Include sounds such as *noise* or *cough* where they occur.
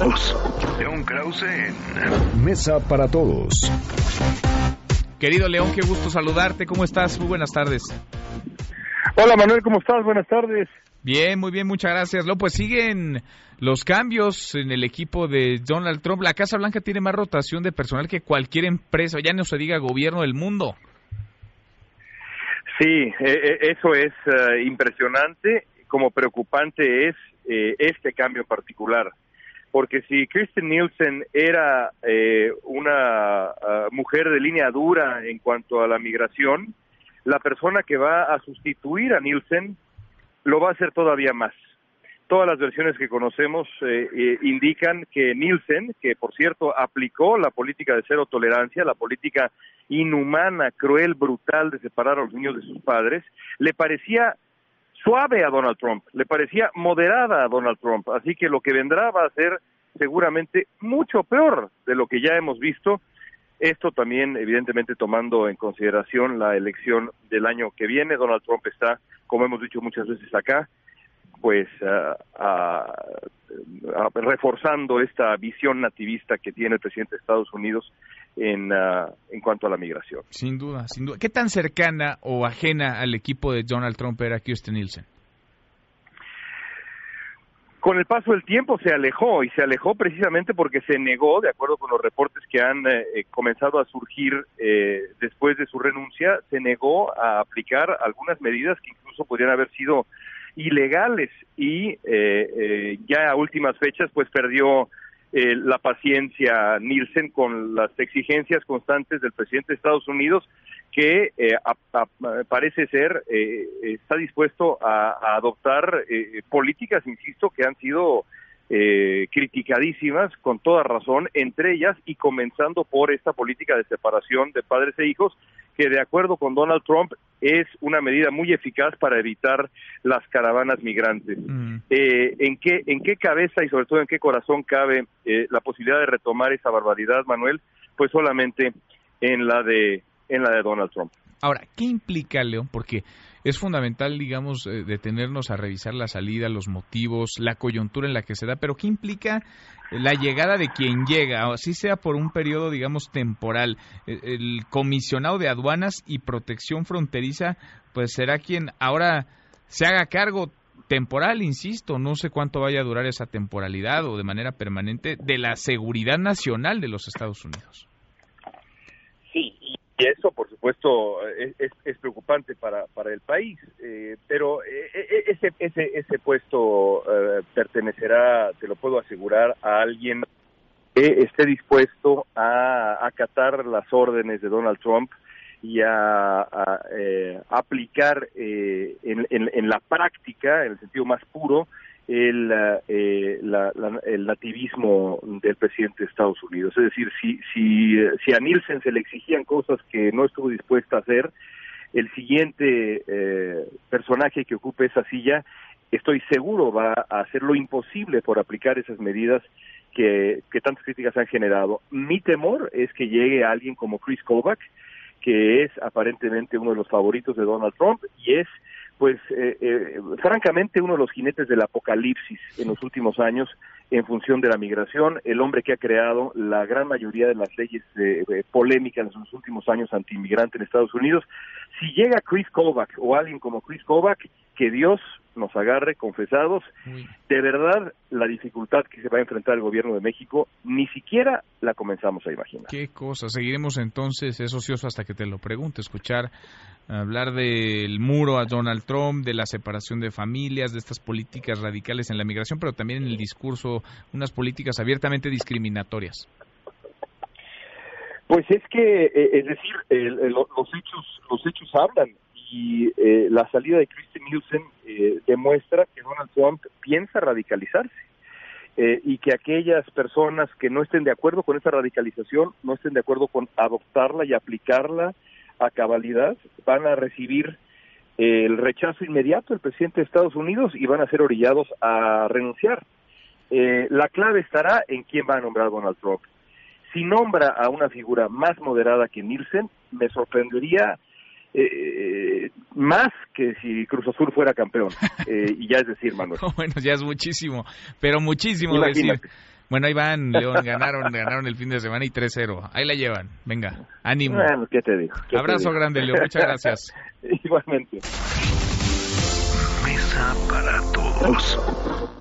todos. León Krause en Mesa para Todos. Querido León, qué gusto saludarte. ¿Cómo estás? Muy buenas tardes. Hola Manuel, ¿cómo estás? Buenas tardes. Bien, muy bien, muchas gracias. Lo pues siguen los cambios en el equipo de Donald Trump. La Casa Blanca tiene más rotación de personal que cualquier empresa, ya no se diga gobierno del mundo. Sí, e, e, eso es eh, impresionante. Como preocupante es eh, este cambio en particular. Porque si Kristen Nielsen era eh, una ah, mujer de línea dura en cuanto a la migración, la persona que va a sustituir a Nielsen lo va a hacer todavía más. Todas las versiones que conocemos eh, eh, indican que Nielsen, que por cierto aplicó la política de cero tolerancia, la política inhumana, cruel, brutal de separar a los niños de sus padres, le parecía suave a Donald Trump, le parecía moderada a Donald Trump. Así que lo que vendrá va a ser seguramente mucho peor de lo que ya hemos visto esto también, evidentemente, tomando en consideración la elección del año que viene. Donald Trump está, como hemos dicho muchas veces acá, pues reforzando esta visión nativista que tiene el presidente de Estados Unidos en, en cuanto a la migración. Sin duda, sin duda. ¿Qué tan cercana o ajena al equipo de Donald Trump era Kirsten Nielsen? con el paso del tiempo se alejó y se alejó precisamente porque se negó, de acuerdo con los reportes que han eh, eh, comenzado a surgir eh, después de su renuncia, se negó a aplicar algunas medidas que incluso podrían haber sido ilegales y ya a últimas fechas pues perdió la paciencia Nielsen con las exigencias constantes del presidente de Estados Unidos que eh, parece ser eh, está dispuesto a, adoptar eh, políticas, insisto, que han sido criticadísimas con toda razón, entre ellas y comenzando por esta política de separación de padres e hijos, que de acuerdo con Donald Trump es una medida muy eficaz para evitar las caravanas migrantes. Mm. ¿en, qué, ¿En qué cabeza y sobre todo en qué corazón cabe la posibilidad de retomar esa barbaridad, Manuel? Pues solamente en la de en la de Donald Trump. Ahora, ¿qué implica, León? Porque es fundamental, digamos, eh, detenernos a revisar la salida, los motivos, la coyuntura en la que se da, pero ¿qué implica la llegada de quien llega, así sea por un periodo, digamos, temporal? E, el comisionado de aduanas y protección fronteriza, pues será quien ahora se haga cargo temporal, insisto, no sé cuánto vaya a durar esa temporalidad o de manera permanente de la seguridad nacional de los Estados Unidos. Y eso, por supuesto, es, preocupante para, para el país, eh, pero eh, eh, ese, ese, ese puesto pertenecerá, te lo puedo asegurar, a alguien que esté dispuesto a acatar las órdenes de Donald Trump y a, aplicar en, en, en, la práctica, en el sentido más puro, el, eh, el nativismo del presidente de Estados Unidos. Es decir, si, si, si a Nielsen se le exigían cosas que no estuvo dispuesta a hacer, el siguiente eh, personaje que ocupe esa silla, estoy seguro, va a hacer lo imposible por aplicar esas medidas que, que tantas críticas han generado. Mi temor es que llegue alguien como Chris Kovac, que es aparentemente uno de los favoritos de Donald Trump y es pues eh, eh, francamente uno de los jinetes del apocalipsis en los últimos años en función de la migración, el hombre que ha creado la gran mayoría de las leyes eh, polémicas en los últimos años anti-inmigrante en Estados Unidos. Si llega Chris Kovac o alguien como Chris Kovac, que Dios nos agarre confesados, de verdad la dificultad que se va a enfrentar el gobierno de México ni siquiera la comenzamos a imaginar. Qué cosa, seguiremos entonces, es ocioso hasta que te lo pregunte, escuchar hablar del muro a Donald Trump, de la separación de familias, de estas políticas radicales en la migración, pero también en el discurso, unas políticas abiertamente discriminatorias. Pues es que, eh, es decir, los hechos, los hechos hablan y eh, la salida de Christine Nielsen eh, demuestra que Donald Trump piensa radicalizarse y que aquellas personas que no estén de acuerdo con esa radicalización, no estén de acuerdo con adoptarla y aplicarla a cabalidad, van a recibir el rechazo inmediato del presidente de Estados Unidos y van a ser orillados a renunciar. la clave estará en quién va a nombrar Donald Trump. Si nombra a una figura más moderada que Nielsen, me sorprendería eh, más que si Cruz Azul fuera campeón. *laughs* Eh, y ya es decir, Manuel. *laughs* bueno, ya es muchísimo, pero muchísimo decir. Bueno, ahí van, León, ganaron, ganaron el fin de semana y 3-0. Ahí la llevan. Venga, ánimo. Bueno, ¿qué te digo? ¿Qué Abrazo te digo? grande, León. Muchas gracias. *laughs* Igualmente. Mesa para todos.